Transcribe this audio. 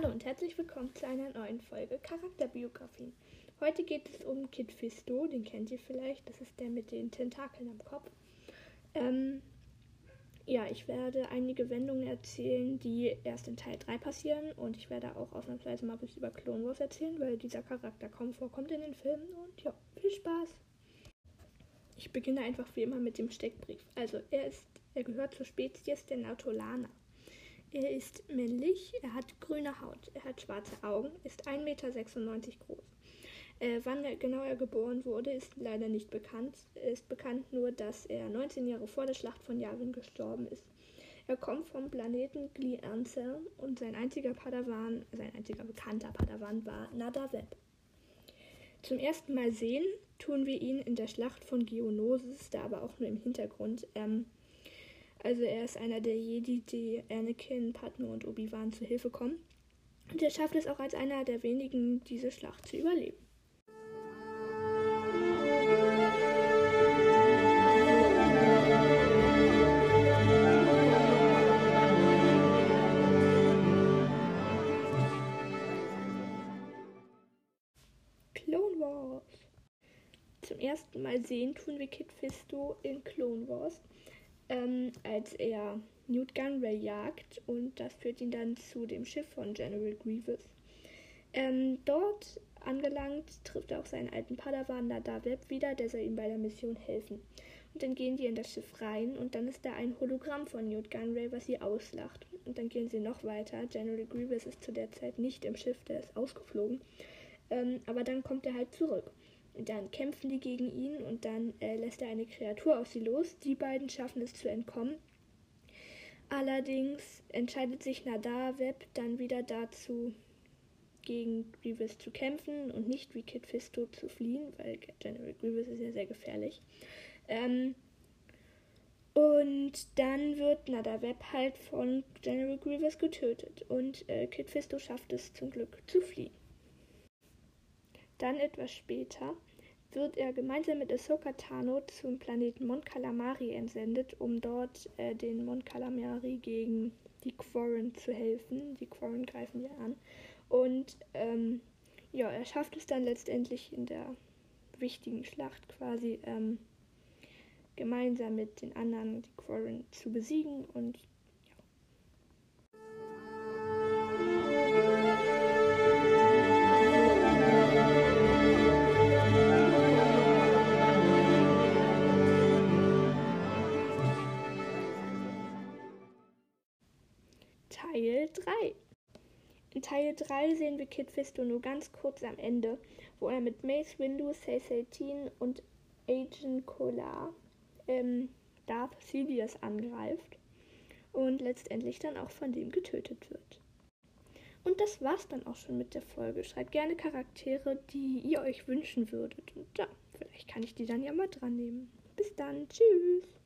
Hallo und herzlich willkommen zu einer neuen Folge Charakterbiografien. Heute geht es um Kid Fisto, den kennt ihr vielleicht, das ist der mit den Tentakeln am Kopf. Ähm, ja, ich werde einige Wendungen erzählen, die erst in Teil 3 passieren und ich werde auch ausnahmsweise mal was über Clone Wars erzählen, weil dieser Charakter kaum vorkommt in den Filmen und ja, viel Spaß. Ich beginne einfach wie immer mit dem Steckbrief. Also, er ist, er gehört zur Spezies der Nautolaner. Er ist männlich, er hat grüne Haut, er hat schwarze Augen, ist 1,96 Meter groß. Äh, wann er, genau er geboren wurde, ist leider nicht bekannt. Es ist bekannt nur, dass er 19 Jahre vor der Schlacht von Yavin gestorben ist. Er kommt vom Planeten Gli Ansel und sein einziger Padawan, sein einziger bekannter Padawan war Nadaveb. Zum ersten Mal sehen tun wir ihn in der Schlacht von Geonosis, da aber auch nur im Hintergrund. Ähm, also er ist einer der Jedi, die Anakin, Padme und Obi-Wan zu Hilfe kommen. Und er schafft es auch als einer der wenigen, diese Schlacht zu überleben. Clone. Zum ersten Mal sehen tun wir Kid Fisto in Clone Wars ähm, als er Newt Gunray jagt und das führt ihn dann zu dem Schiff von General Grievous. Ähm, dort angelangt trifft er auch seinen alten Padawan Nadaveb wieder, der soll ihm bei der Mission helfen. Und dann gehen die in das Schiff rein und dann ist da ein Hologramm von Newt Gunray, was sie auslacht. Und dann gehen sie noch weiter. General Grievous ist zu der Zeit nicht im Schiff, der ist ausgeflogen. Ähm, aber dann kommt er halt zurück. Und dann kämpfen die gegen ihn und dann äh, lässt er eine Kreatur auf sie los. Die beiden schaffen es zu entkommen. Allerdings entscheidet sich Nadaveb dann wieder dazu, gegen Grievous zu kämpfen und nicht wie Kid Fisto zu fliehen, weil General Grievous ist ja sehr gefährlich. Ähm, und dann wird Nadaveb halt von General Grievous getötet und äh, Kid Fisto schafft es zum Glück zu fliehen. Dann etwas später wird er gemeinsam mit Ahsoka Tano zum Planeten Mon Calamari entsendet, um dort äh, den Mon Calamari gegen die Quarren zu helfen. Die Quarren greifen ja an. Und ähm, ja, er schafft es dann letztendlich in der wichtigen Schlacht quasi ähm, gemeinsam mit den anderen die Quarren zu besiegen und Teil 3. In Teil 3 sehen wir Kid Fisto nur ganz kurz am Ende, wo er mit Mace Windu, Say und Agent Kolar ähm, Darth Sidious angreift und letztendlich dann auch von dem getötet wird. Und das war's dann auch schon mit der Folge. Schreibt gerne Charaktere, die ihr euch wünschen würdet. Und ja, vielleicht kann ich die dann ja mal dran nehmen. Bis dann. Tschüss.